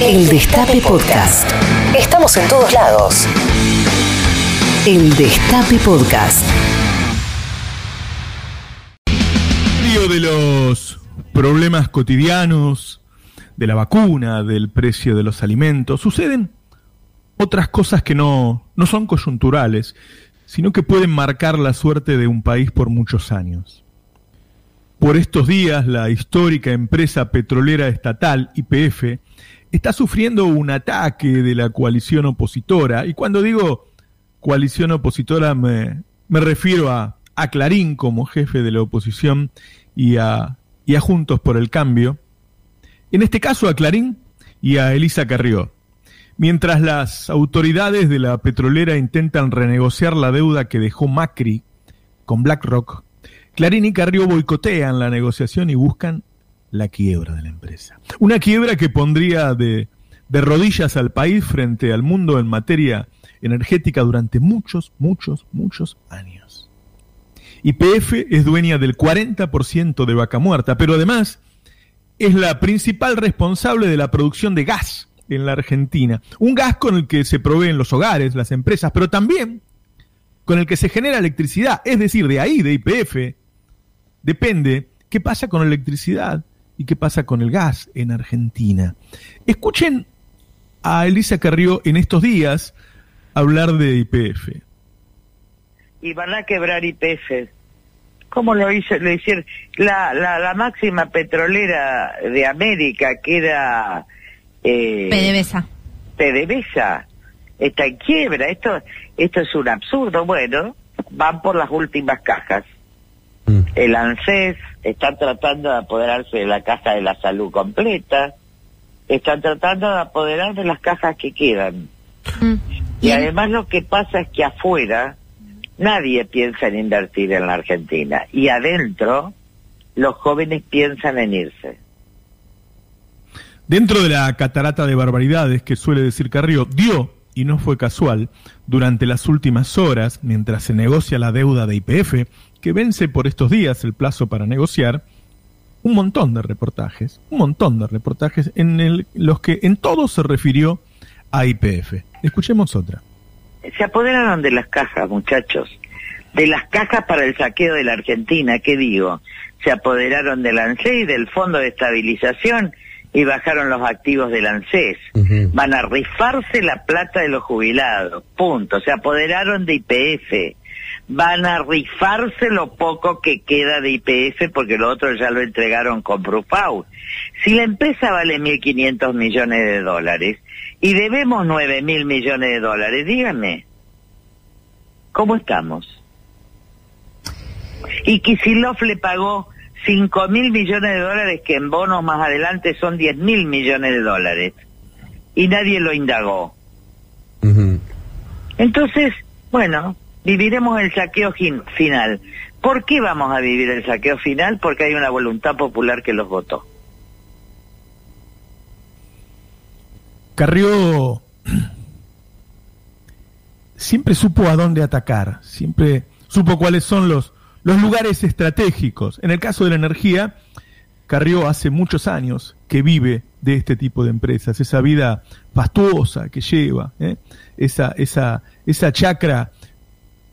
El Destape Podcast. Estamos en todos lados. El Destape Podcast. medio de los problemas cotidianos, de la vacuna, del precio de los alimentos, suceden otras cosas que no, no son coyunturales, sino que pueden marcar la suerte de un país por muchos años. Por estos días, la histórica empresa petrolera estatal, IPF, está sufriendo un ataque de la coalición opositora. Y cuando digo coalición opositora me, refiero a, a Clarín como jefe de la oposición y a, y a Juntos por el Cambio. En este caso a Clarín y a Elisa Carrió. Mientras las autoridades de la petrolera intentan renegociar la deuda que dejó Macri con BlackRock, Clarín y Carrió boicotean la negociación y buscan la quiebra de la empresa. Una quiebra que pondría de, de rodillas al país frente al mundo en materia energética durante muchos, muchos, muchos años. YPF es dueña del 40% de Vaca Muerta, pero además es la principal responsable de la producción de gas en la Argentina. Un gas con el que se proveen los hogares, las empresas, pero también con el que se genera electricidad. Es decir, de ahí, de YPF, depende qué pasa con la electricidad y qué pasa con el gas en Argentina. Escuchen a Elisa Carrió en estos días hablar de YPF. y van a quebrar IPF. ¿Cómo lo hizo? Lo hicieron. La, la, la máxima petrolera de América, que era eh, PDVSA. PDVSA, está en quiebra. Esto, esto es un absurdo. Bueno, van por las últimas cajas. El ANSES está tratando de apoderarse de la caja de la salud completa. Están tratando de apoderar de las cajas que quedan. Mm. Y además lo que pasa es que afuera nadie piensa en invertir en la Argentina y adentro los jóvenes piensan en irse. Dentro de la catarata de barbaridades que suele decir Carrió, dio, y no fue casual, durante las últimas horas, mientras se negocia la deuda de IPF, que vence por estos días el plazo para negociar, un montón de reportajes, un montón de reportajes en el- los que en todos se refirió a IPF. Escuchemos otra. Se apoderaron de las cajas, muchachos. De las cajas para el saqueo de la Argentina, ¿qué digo? Se apoderaron del ANSES y del Fondo de Estabilización y bajaron los activos del ANSES. Van a rifarse la plata de los jubilados, punto. Se apoderaron de IPF. Van a rifarse lo poco que queda de IPF porque lo otro ya lo entregaron con Brufau. Si la empresa vale 1.500 millones de dólares y debemos 9.000 millones de dólares, díganme, ¿cómo estamos? Y Kisilov le pagó 5.000 millones de dólares que en bonos más adelante son 10.000 millones de dólares. Y nadie lo indagó. Entonces, bueno, viviremos el saqueo fin- final. ¿Por qué vamos a vivir el saqueo final? Porque hay una voluntad popular que los votó. Carrió siempre supo a dónde atacar, siempre supo cuáles son los, los lugares estratégicos. En el caso de la energía, Carrió hace muchos años que vive de este tipo de empresas, esa vida fastuosa que lleva, ¿eh? esa, esa, esa chacra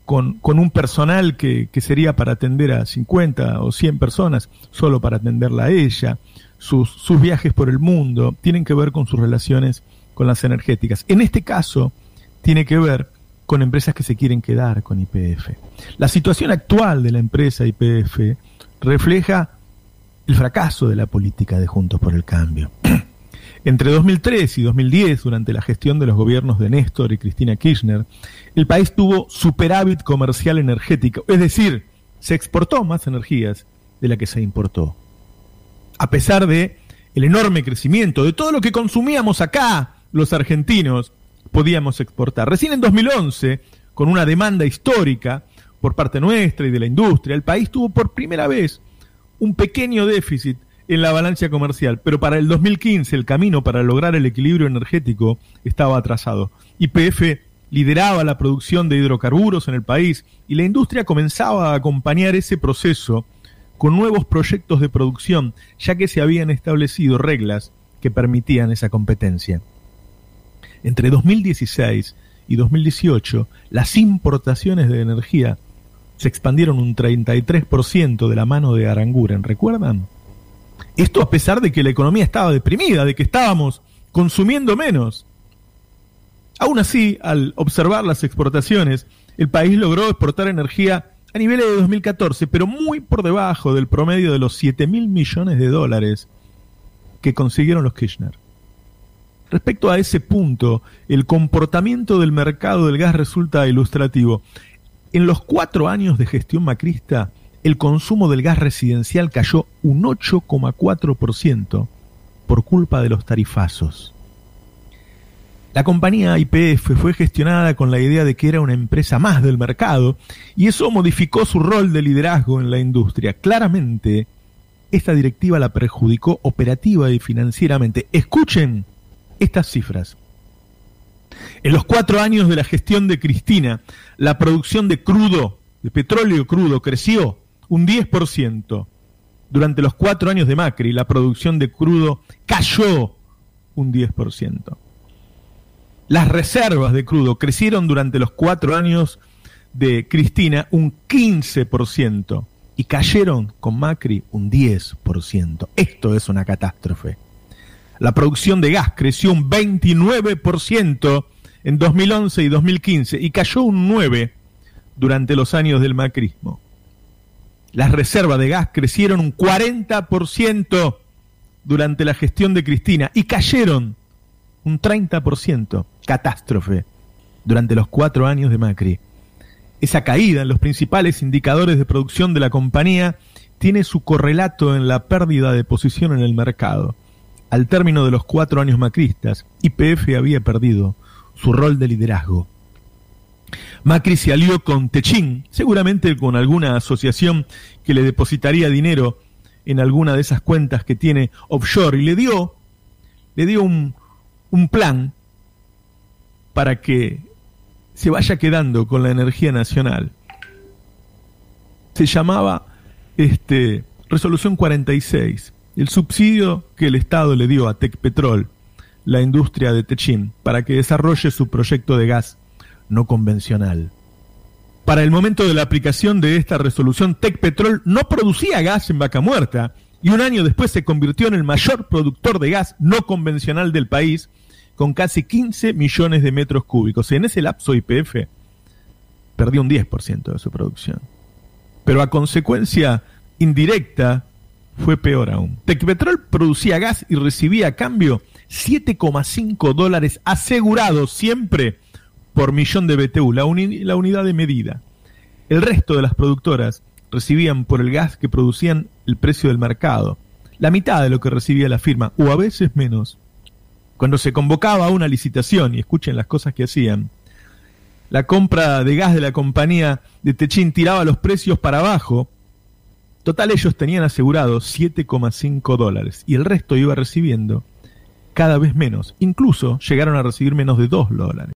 con, con un personal que, sería para atender a 50 o 100 personas, solo para atenderla a ella, sus, sus viajes por el mundo, tienen que ver con sus relaciones con las energéticas. En este caso, tiene que ver con empresas que se quieren quedar con IPF. La situación actual de la empresa IPF refleja el fracaso de la política de Juntos por el Cambio. Entre 2003 y 2010, durante la gestión de los gobiernos de Néstor y Cristina Kirchner, el país tuvo superávit comercial energético, es decir, se exportó más energías de la que se importó. A pesar de el enorme crecimiento de todo lo que consumíamos acá, los argentinos, podíamos exportar. Recién en 2011, con una demanda histórica por parte nuestra y de la industria, el país tuvo por primera vez un pequeño déficit en la balanza comercial, pero para el 2015 el camino para lograr el equilibrio energético estaba atrasado. YPF lideraba la producción de hidrocarburos en el país y la industria comenzaba a acompañar ese proceso con nuevos proyectos de producción, ya que se habían establecido reglas que permitían esa competencia. Entre 2016 y 2018, las importaciones de energía se expandieron un 33% de la mano de Aranguren, ¿recuerdan? Esto a pesar de que la economía estaba deprimida, de que estábamos consumiendo menos. Aún así, al observar las exportaciones, el país logró exportar energía a niveles de 2014, pero muy por debajo del promedio de los 7 mil millones de dólares que consiguieron los Kirchner. Respecto a ese punto, el comportamiento del mercado del gas resulta ilustrativo. En los cuatro años de gestión macrista, el consumo del gas residencial cayó un 8,4% por culpa de los tarifazos. La compañía IPF fue gestionada con la idea de que era una empresa más del mercado y eso modificó su rol de liderazgo en la industria. Claramente, esta directiva la perjudicó operativa y financieramente. Escuchen estas cifras. En los cuatro años de la gestión de Cristina, la producción de crudo, de petróleo crudo, creció un 10%. Durante los cuatro años de Macri, la producción de crudo cayó un 10%. Las reservas de crudo crecieron durante los cuatro años de Cristina un 15% y cayeron con Macri un 10%. Esto es una catástrofe. La producción de gas creció un 29% en 2011 y 2015 y cayó un 9% durante los años del macrismo. Las reservas de gas crecieron un 40% durante la gestión de Cristina y cayeron un 30%, catástrofe, durante los cuatro años de Macri. Esa caída en los principales indicadores de producción de la compañía tiene su correlato en la pérdida de posición en el mercado. Al término de los cuatro años macristas, IPF había perdido su rol de liderazgo. Macri se alió con Techín, seguramente con alguna asociación que le depositaría dinero en alguna de esas cuentas que tiene offshore y le dio, le dio un, plan para que se vaya quedando con la energía nacional. Se llamaba este, Resolución 46 el subsidio que el Estado le dio a Tecpetrol, la industria de Techín, para que desarrolle su proyecto de gas no convencional. Para el momento de la aplicación de esta resolución, Tecpetrol no producía gas en Vaca Muerta y un año después se convirtió en el mayor productor de gas no convencional del país, con casi 15 millones de metros cúbicos. En ese lapso IPF perdió un 10% de su producción. Pero a consecuencia indirecta fue peor aún. Tecpetrol producía gas y recibía a cambio 7,5 dólares asegurados siempre por millón de BTU, la, unidad de medida. El resto de las productoras recibían por el gas que producían el precio del mercado, la mitad de lo que recibía la firma, o a veces menos. Cuando se convocaba una licitación, y escuchen las cosas que hacían, la compra de gas de la compañía de Techín tiraba los precios para abajo Total, ellos tenían asegurado 7,5 dólares y el resto iba recibiendo cada vez menos. Incluso llegaron a recibir menos de 2 dólares.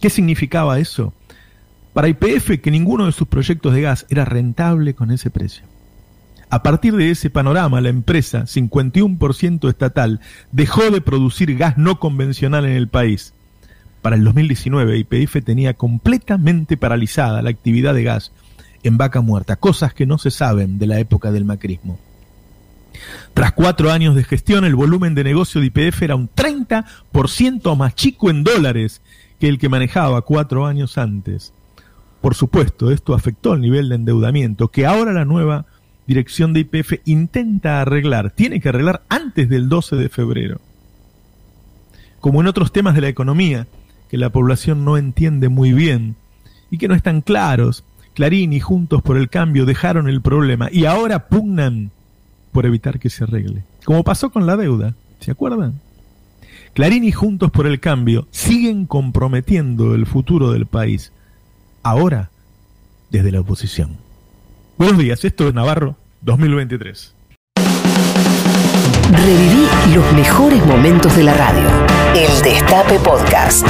¿Qué significaba eso? Para IPF que ninguno de sus proyectos de gas era rentable con ese precio. A partir de ese panorama, la empresa, 51% estatal, dejó de producir gas no convencional en el país. Para el 2019, IPF tenía completamente paralizada la actividad de gas en vaca muerta, cosas que no se saben de la época del macrismo. Tras cuatro años de gestión, el volumen de negocio de IPF era un 30% más chico en dólares que el que manejaba cuatro años antes. Por supuesto, esto afectó el nivel de endeudamiento que ahora la nueva dirección de IPF intenta arreglar, tiene que arreglar antes del 12 de febrero. Como en otros temas de la economía, que la población no entiende muy bien y que no están claros, Clarín y Juntos por el Cambio dejaron el problema y ahora pugnan por evitar que se arregle. Como pasó con la deuda, ¿se acuerdan? Clarín y Juntos por el Cambio siguen comprometiendo el futuro del país, ahora desde la oposición. Buenos días, esto es Navarro 2023. Reviví los mejores momentos de la radio. El Destape Podcast.